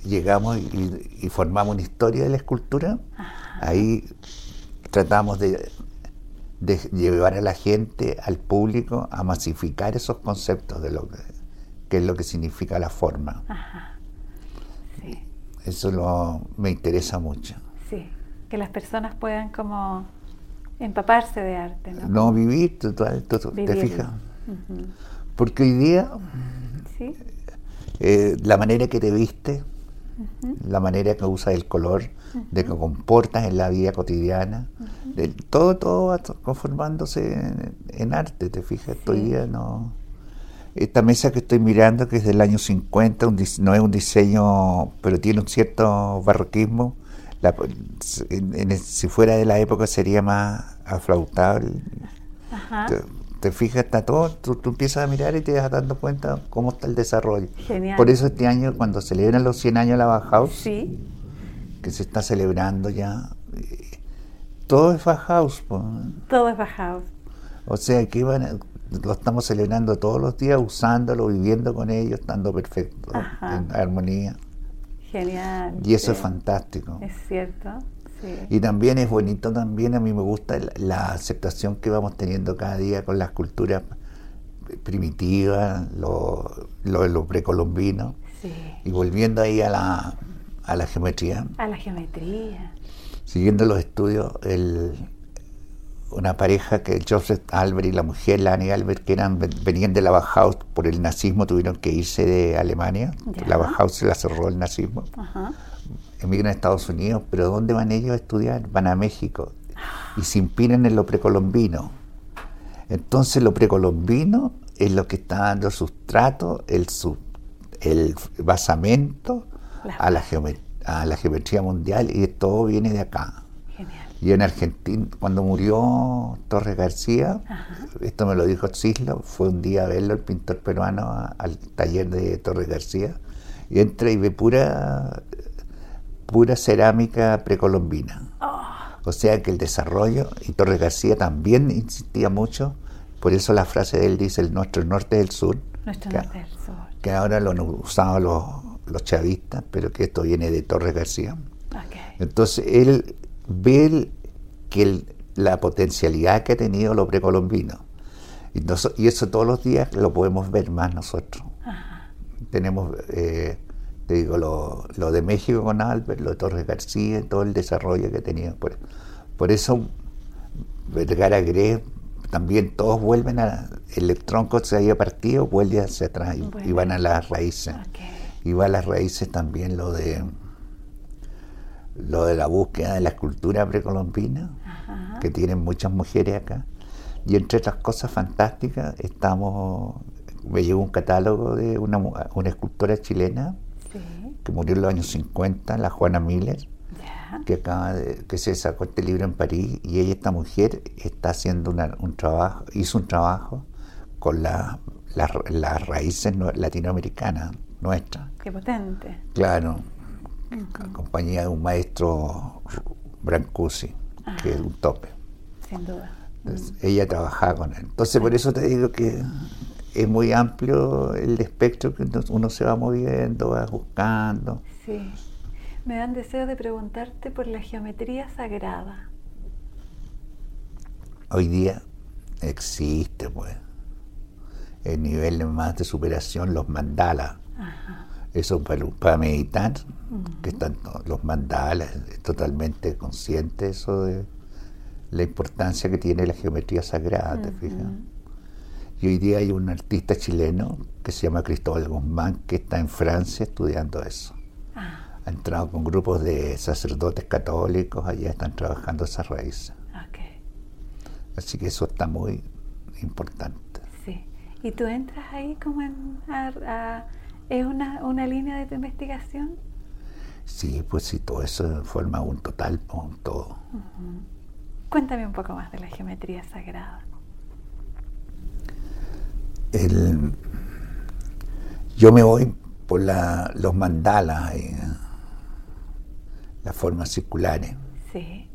llegamos y, formamos una historia de la escultura, ahí tratamos de, llevar a la gente, al público, a masificar esos conceptos de lo que, es lo que significa la forma. Ajá. Sí. Eso lo, me interesa mucho. Sí, que las personas puedan como Empaparse de arte, ¿no? No, vivir, total, ¿te fijas? Porque hoy día, eh, la manera que te viste, la manera que usas el color, de que comportas en la vida cotidiana, todo, todo va conformándose en, arte, ¿te fijas? Hoy día no... Esta mesa que estoy mirando, que es del año 50, un dise- no es un diseño, pero tiene un cierto barroquismo. La- en- en- si fuera de la época sería más aflautable. Ajá. Te, te fijas, está todo, tú, tú empiezas a mirar y te vas dando cuenta cómo está el desarrollo. Genial. Por eso este año, cuando celebran los 100 años de la Bauhaus, Sí, que se está celebrando ya, eh, todo es Bauhaus. po. todo es Bauhaus. O sea, que van a- lo estamos celebrando todos los días, usándolo, viviendo con ellos, estando perfecto, Ajá. en armonía. Genial. Y eso es fantástico. Es cierto, sí. Y también es bonito, también a mí me gusta la, la aceptación que vamos teniendo cada día con las culturas primitivas, lo, lo, lo precolombino, Sí. y volviendo ahí a la, a la geometría, A la geometría. siguiendo los estudios, el, una pareja que Joseph Albert y la mujer Lani Albert, que eran, venían de la Bauhaus por el nazismo, tuvieron que irse de Alemania. La Bauhaus se la cerró el nazismo. Emigran a Estados Unidos, pero ¿dónde van ellos a estudiar? Van a México y se inspiran en lo precolombino. Entonces lo precolombino es lo que está dando sustrato, el, su- el basamento a la, a la geometría mundial y todo viene de acá. Y en Argentina, cuando murió Torres García, esto me lo dijo Cislo, fue un día a verlo, el pintor peruano, a- al taller de Torres García, y entra y ve pura, pura cerámica precolombina. O sea que el desarrollo, y Torres García también insistía mucho, por eso la frase de él dice, el nuestro norte del sur, Nuestro que, norte del sur. que ahora lo han usado los, los chavistas, pero que esto viene de Torres García. Entonces él ve el- que el- la potencialidad que ha tenido lo precolombino. Y, y eso todos los días lo podemos ver más nosotros. Tenemos, eh, te digo, lo, lo de México con Albert, lo de Torres García, todo el desarrollo que ha tenido. Por, por eso Vergara Gre, también todos vuelven a, el tronco se había partido, vuelve hacia atrás y, van a las raíces. Ok. Y va a las raíces también lo de lo de la búsqueda de la escultura precolombina, Ajá. que tienen muchas mujeres acá. Y entre otras cosas fantásticas, estamos me llegó un catálogo de una, una escultora chilena Sí. que murió en los años 50, la Juana Miller, que acaba de, que se sacó este libro en París y ella, esta mujer, está haciendo una- un trabajo, hizo un trabajo con la- las las raíces no- latinoamericanas nuestras. Qué potente. Claro, compañía de un maestro Brancusi, que es un tope. Sin duda. Entonces, ella trabajaba con él. Entonces, por eso te digo que es muy amplio el espectro que uno- se va moviendo, va buscando. Sí. Me dan deseo de preguntarte por la geometría sagrada. Hoy día existe, pues, el nivel más de superación, los mandalas. Ajá. Eso para, para meditar, que están los mandalas, totalmente consciente eso de la importancia que tiene la geometría sagrada, ¿te fijas? Y hoy día hay un artista chileno que se llama Cristóbal Guzmán que está en Francia estudiando eso. Ah, Ha entrado con grupos de sacerdotes católicos, allá están trabajando esas raíces. Así que eso está muy importante. Sí. ¿Y tú entras ahí como en... a- a- ¿Es una, una línea de tu investigación? Sí, pues sí, todo eso forma un total, un todo. Cuéntame un poco más de la geometría sagrada. El- yo me voy por la- los mandalas, eh, las formas circulares, Sí.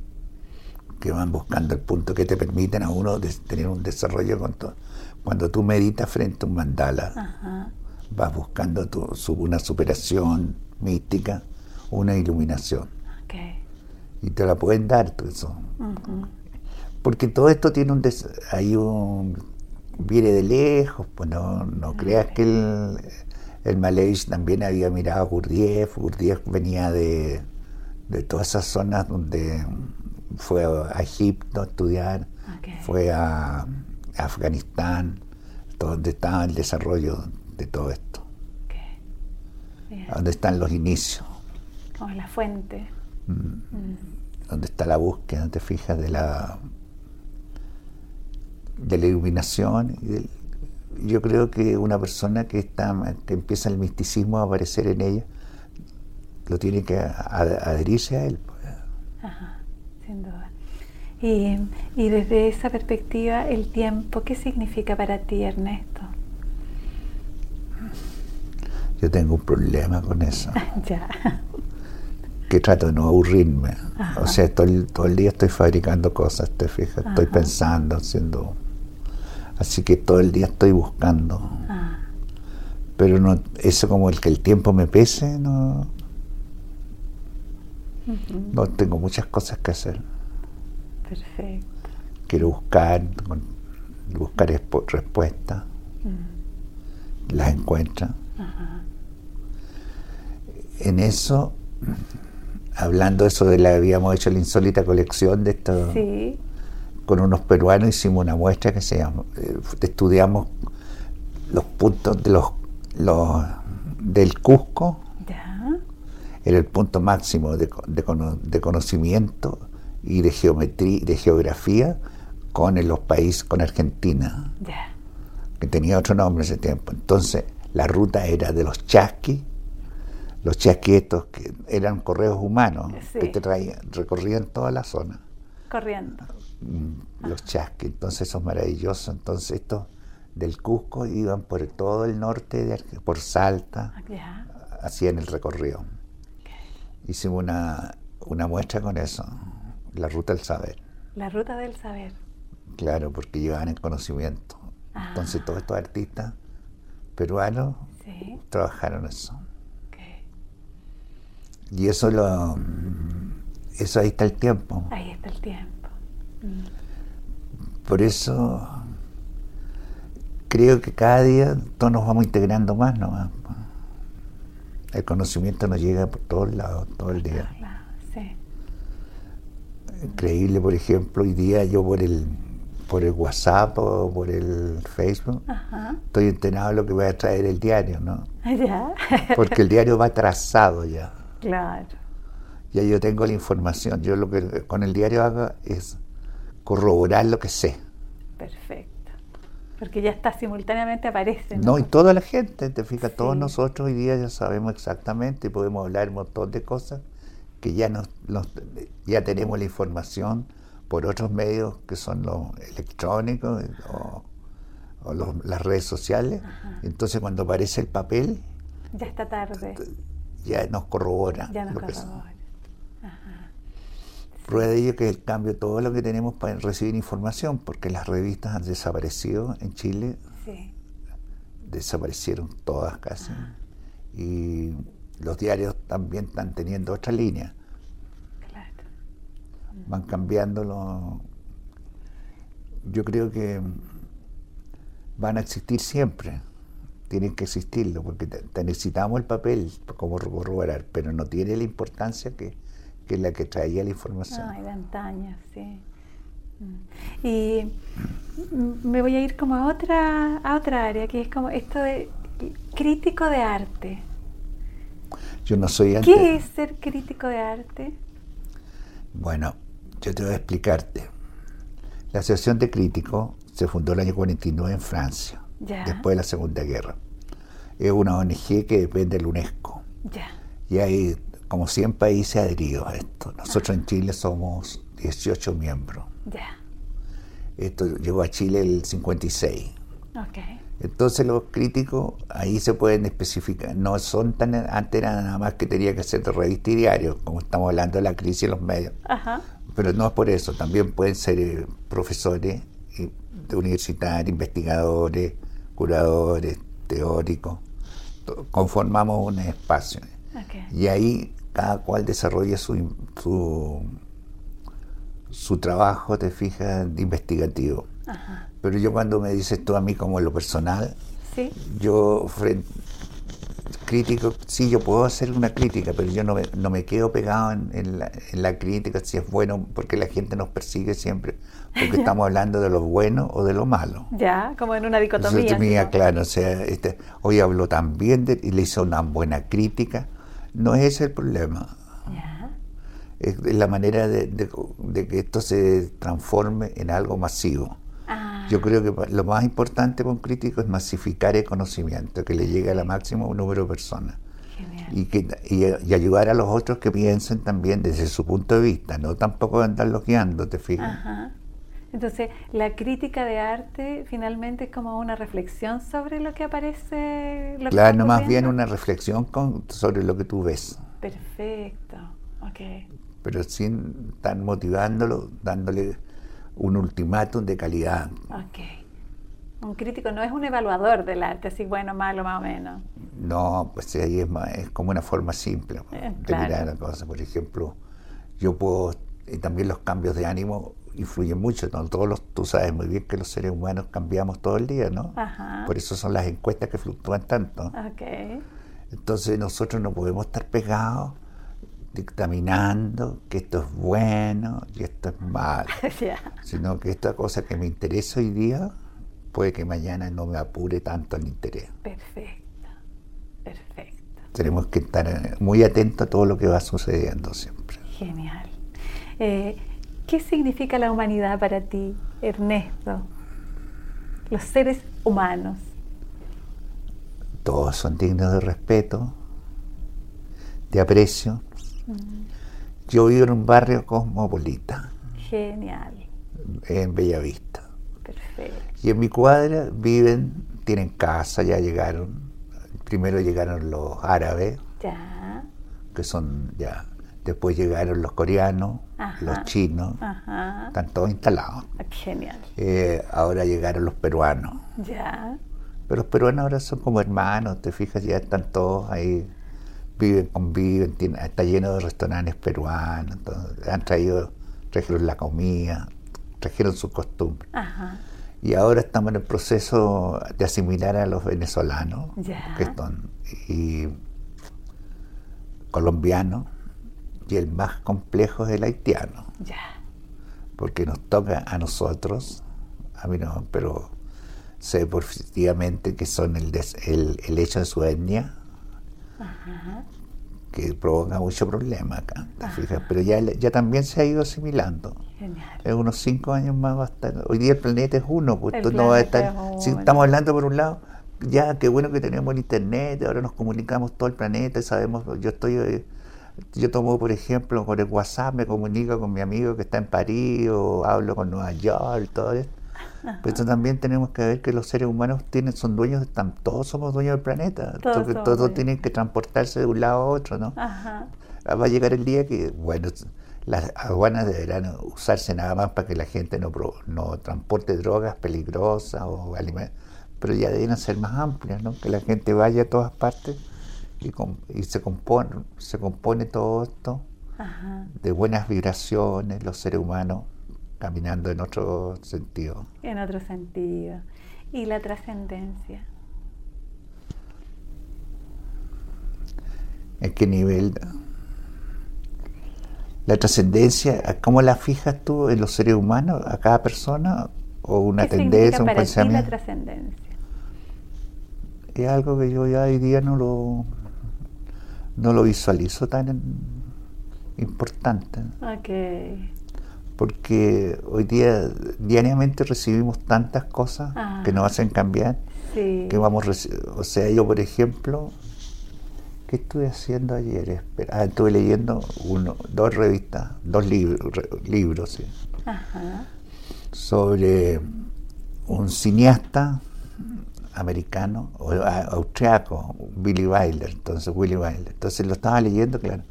que van buscando el punto que te permiten a uno de- tener un desarrollo con todo. Cuando tú meditas frente a un mandala, Ajá. vas buscando tu- una superación mística, una iluminación. Y te la pueden dar todo eso. Porque todo esto tiene un... des- hay un... viene de lejos, pues no, no creas que el, el Malevich también había mirado a Gurdjieff. Gurdjieff venía de, de todas esas zonas donde fue a Egipto a estudiar, fue a Afganistán, donde estaba el desarrollo de todo esto, Ok. Bien. donde están los inicios, Como la fuente. donde está la búsqueda, te fijas, de la de la iluminación y del, yo creo que una persona que está que empieza el misticismo a aparecer en ella, lo tiene que adherirse a él. Pues. Ajá, sin duda. Y, y desde esa perspectiva, el tiempo, ¿qué significa para ti, Ernesto? Yo tengo un problema con eso. ya. Que trato de no aburrirme. O sea, todo el, todo el día estoy fabricando cosas, te fijas, estoy pensando, haciendo. Así que todo el día estoy buscando. Ah. Pero no, eso como el que el tiempo me pese, no. No tengo muchas cosas que hacer. Perfecto. Quiero buscar, buscar respuestas. Mm. Las encuentro. En eso, hablando eso de la, habíamos hecho la insólita colección de esto, con unos peruanos hicimos una muestra que se llama, eh, estudiamos los puntos de los, los del Cusco, era el punto máximo de, de, conocimiento y de geometría, de geografía con los países, con Argentina, que tenía otro nombre ese tiempo. Entonces, la ruta era de los chasquis, los chasquietos que eran correos humanos que te traían, recorrían toda la zona. Corriendo. Mm, los chasquis, entonces eso es maravilloso. Entonces estos del Cusco iban por todo el norte, de, por Salta, ah, hacían el recorrido. Hicimos una, una muestra con eso, la ruta del saber. La ruta del saber. Claro, porque llevaban el conocimiento. Entonces ah. todos estos artistas peruanos trabajaron eso. Y eso lo eso ahí está el tiempo. Ahí está el tiempo. Mm. Por eso creo que cada día todos nos vamos integrando más nomás. El conocimiento nos llega por todos lados, todo el día. Increíble, por ejemplo, hoy día yo por el por el WhatsApp o por el Facebook, estoy enterado de lo que voy a traer el diario, ¿no? ¿Ya? Porque el diario va trazado ya. Claro. Ya yo tengo la información. Yo lo que con el diario hago es corroborar lo que sé. Perfecto. Porque ya está simultáneamente aparece. No, y toda la gente, te fijas, todos nosotros hoy día ya sabemos exactamente y podemos hablar un montón de cosas que ya nos ya tenemos la información por otros medios que son los electrónicos o, las redes sociales. Entonces cuando aparece el papel... Ya está tarde. Ya nos corrobora. Ya nos corrobora. Prueba de ello que el cambio, todo lo que tenemos para recibir información, porque las revistas han desaparecido en Chile. Sí. Desaparecieron todas casi. Y los diarios también están teniendo otra línea van cambiando Yo creo que van a existir siempre, tienen que existirlo, porque necesitamos el papel como corroborar, pero no tiene la importancia que, que la que traía la información. Ay, de antaño, sí. Mm. Y me voy a ir como a otra, a otra área, que es como esto de crítico de arte. Yo no soy ¿Qué es ser crítico de arte? Bueno, yo te voy a explicarte. La Asociación de Críticos se fundó el año 49 en Francia, después de la Segunda Guerra. Es una ONG que depende del UNESCO. Y hay como 100 países adheridos a esto. Nosotros en Chile somos 18 miembros. Esto llegó a Chile el 56. Entonces los críticos ahí se pueden especificar, no son tan, antes era nada más que tenía que ser de revista y diario, como estamos hablando de la crisis en los medios. Ajá. Pero no es por eso, también pueden ser eh, profesores de universitarios, investigadores, curadores, teóricos. Conformamos un espacio. Y ahí cada cual desarrolla su, su, trabajo, te fijas, investigativo. Pero yo cuando me dices tú a mí como lo personal, yo frente, crítico, sí, yo puedo hacer una crítica, pero yo no me, no me quedo pegado en, la, crítica si es bueno, porque la gente nos persigue siempre, porque estamos hablando de lo bueno o de lo malo. Ya, como en una dicotomía. claro, o sea, este, hoy habló tan bien de, y le hizo una buena crítica, no es ese el problema. Es la manera de, que esto se transforme en algo masivo. Yo creo que lo más importante para un crítico es masificar el conocimiento, que le llegue a la máximo número de personas. Y, que, y, ayudar a los otros que piensen también desde su punto de vista, no tampoco andarlos guiando, ¿te fijas? Ajá. Entonces, la crítica de arte finalmente es como una reflexión sobre lo que aparece. Lo claro, no más bien una reflexión con, sobre lo que tú ves. Perfecto, ok. Pero sin estar motivándolo, dándole un ultimátum de calidad. Ok. Un crítico no es un evaluador del arte, así bueno, malo, más o menos. No, pues ahí es, es como una forma simple eh, de mirar la cosa. Por ejemplo, yo puedo, y también los cambios de ánimo influyen mucho. ¿no? Todos los, tú sabes muy bien que los seres humanos cambiamos todo el día, ¿no? Ajá. Por eso son las encuestas que fluctúan tanto. Okay. Entonces nosotros no podemos estar pegados dictaminando que esto es bueno y esto es malo, sino que esta cosa que me interesa hoy día puede que mañana no me apure tanto el interés. Perfecto, perfecto. Tenemos que estar muy atentos a todo lo que va sucediendo siempre. Genial. Eh, ¿Qué significa la humanidad para ti, Ernesto? Los seres humanos. Todos son dignos de respeto, de aprecio, yo vivo en un barrio cosmopolita. Genial. En Bellavista. Perfecto. Y en mi cuadra viven, tienen casa, ya llegaron. Primero llegaron los árabes. Ya. Que son ya. Después llegaron los coreanos, los chinos. Ajá. Están todos instalados. Ah, genial. Eh, ahora llegaron los peruanos. Ya. Pero los peruanos ahora son como hermanos, te fijas, ya están todos ahí viven, conviven, está lleno de restaurantes peruanos, han traído, trajeron la comida, trajeron sus costumbres. Y ahora estamos en el proceso de asimilar a los venezolanos, que son y colombianos, y el más complejo es el haitiano. Porque nos toca a nosotros, a mí no, pero sé positivamente que son el, el, el hecho de su etnia, que provoca mucho problema acá, pero ya, ya también se ha ido asimilando. En unos cinco años más va a estar. Hoy día el planeta es uno, pues no va a estar. Si estamos hablando por un lado, ya qué bueno que tenemos el internet, ahora nos comunicamos todo el planeta, sabemos, yo estoy eh, yo tomo, por ejemplo, con el WhatsApp, me comunico con mi amigo que está en París o hablo con Nueva York, todo esto. Pero eso también tenemos que ver que los seres humanos tienen, son dueños, todos somos dueños del planeta, todos, todo tienen que transportarse de un lado a otro, ¿no? Ah, va a llegar el día que, bueno, las aduanas deberán usarse nada más para que la gente no, no transporte drogas peligrosas o alimentos, pero ya deben ser más amplias, ¿no? Que la gente vaya a todas partes y, y se, compone, se compone todo esto de buenas vibraciones, los seres humanos caminando en otro sentido. En otro sentido. ¿Y la trascendencia? ¿En qué nivel? La trascendencia, ¿cómo la fijas tú en los seres humanos, a cada persona? ¿O una tendencia, un para pensamiento? Ti la trascendencia? Es algo que yo ya hoy día no lo, no lo visualizo tan importante. Okay porque hoy día diariamente recibimos tantas cosas que nos hacen cambiar, que vamos, o sea, yo por ejemplo, ¿qué estuve haciendo ayer? Ah, estuve leyendo uno, dos revistas, dos libros, libros sobre un cineasta americano, o austriaco, Billy Wilder, entonces Willy Wilder. Entonces lo estaba leyendo, claro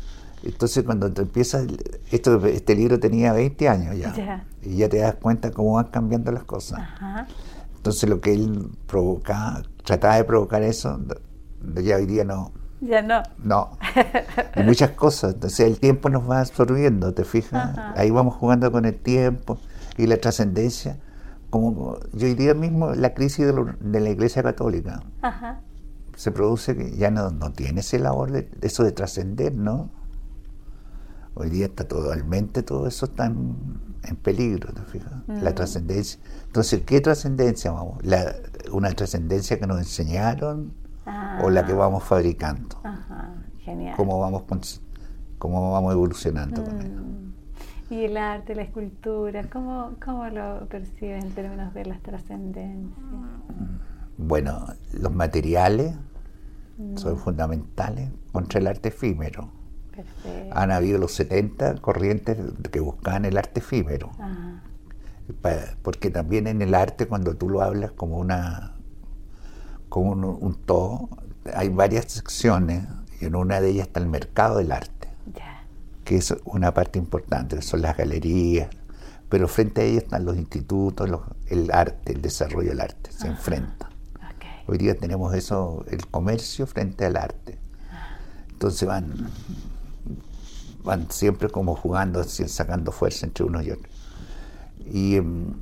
entonces cuando te empiezas, esto, este libro tenía 20 años ya, y ya te das cuenta cómo van cambiando las cosas. Entonces lo que él provocaba, trataba de provocar eso, ya hoy día no. Ya no. No. Y muchas cosas. Entonces el tiempo nos va absorbiendo, ¿te fijas? Ahí vamos jugando con el tiempo y la trascendencia. Como yo hoy día mismo, la crisis de, la Iglesia Católica se produce que ya no, no tiene ese labor de eso de trascender, ¿no? Hoy día está totalmente, todo eso está en, peligro, ¿te fijas? La mm. trascendencia. Entonces, ¿qué trascendencia vamos? La, ¿Una trascendencia que nos enseñaron o la que ah. vamos fabricando? Ajá, genial. ¿Cómo vamos, cómo vamos evolucionando con eso? Mm. ¿Y el arte, la escultura, cómo, cómo lo percibes en términos de las trascendencias? Bueno, los materiales son fundamentales contra el arte efímero. Perfecto. Han habido los 70 corrientes que buscaban el arte efímero. Ajá. Porque también en el arte, cuando tú lo hablas como una como un, un todo, hay varias secciones y en una de ellas está el mercado del arte, Ya. que es una parte importante, son las galerías, pero frente a ellas están los institutos, los- el arte, el desarrollo del arte, se enfrenta. Ok. Hoy día tenemos eso, el comercio frente al arte. Entonces van, van siempre como jugando, sacando fuerza entre unos y otros. Y em,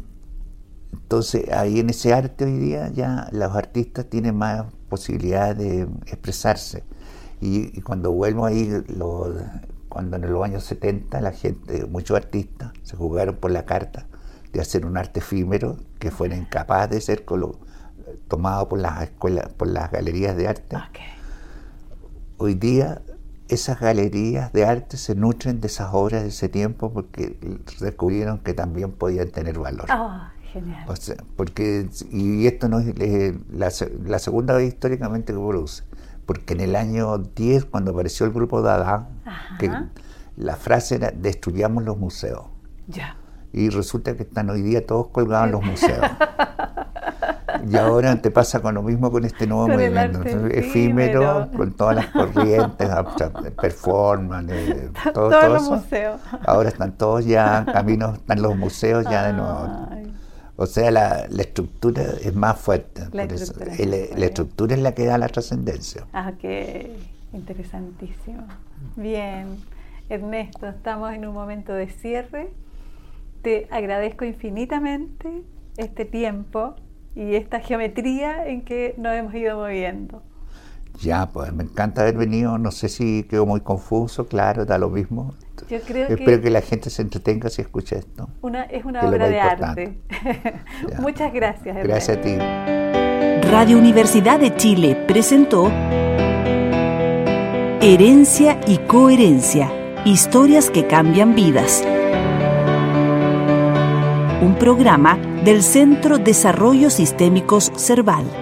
entonces ahí en ese arte hoy día ya los artistas tienen más posibilidades de expresarse. Y, y cuando vuelvo ahí, lo- cuando en los años 70 la gente, muchos artistas se jugaron por la carta de hacer un arte efímero que fuera incapaz de ser tomado por las escuelas, por las galerías de arte. Ok. Hoy día esas galerías de arte se nutren de esas obras de ese tiempo porque descubrieron que también podían tener valor. Ah, genial. O sea, porque, y esto no es la segunda vez históricamente que produce, porque en el año 10, cuando apareció el grupo Dada, Ajá. que la frase era destruyamos los museos. Ya. Y resulta que están hoy día todos colgados en los museos. Y ahora te pasa con lo mismo con este nuevo Con movimiento efímero. con todas las corrientes, performance, todo, Todos todo los eso. museos. Ahora están todos ya, caminos, están los museos ya de nuevo. Ay, O sea, la, la estructura es más fuerte. La por eso. es la estructura es la que da la trascendencia. Ah, qué interesantísimo. Bien, Ernesto, estamos en un momento de cierre. Te agradezco infinitamente este tiempo y esta geometría en que nos hemos ido moviendo. Ya, pues me encanta haber venido. No sé si quedó muy confuso, claro, da lo mismo. Yo creo Espero que... que la gente se entretenga si escucha esto. una, es una obra de importante. arte. Muchas gracias. Gracias a ti. Radio Universidad de Chile presentó Herencia y Coherencia, historias que cambian vidas. Un programa del Centro Desarrollo Sistémicos Cerval.